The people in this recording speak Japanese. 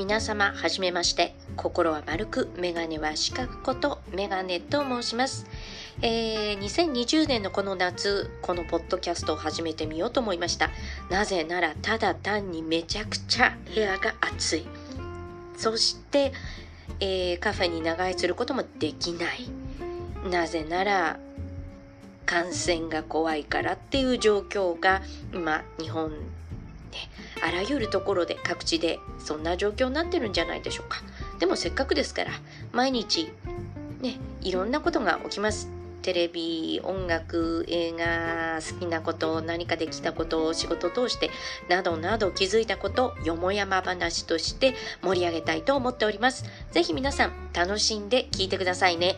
皆様はじめまして。心は丸くメガネは四角ことメガネと申します、えー、2020年のこの夏このポッドキャストを始めてみようと思いました。なぜならただ単にめちゃくちゃ部屋が暑い。そして、えーカフェに長居することもできない。なぜなら感染が怖いからっていう状況が今日本あらゆるところで各地でそんな状況になってるんじゃないでしょうか。でもせっかくですから毎日ねいろんなことが起きます。テレビ音楽映画好きなこと何かできたことを仕事を通してなどなど気づいたことよもやま話として盛り上げたいと思っております。ぜひ皆さん楽しんで聞いてくださいね。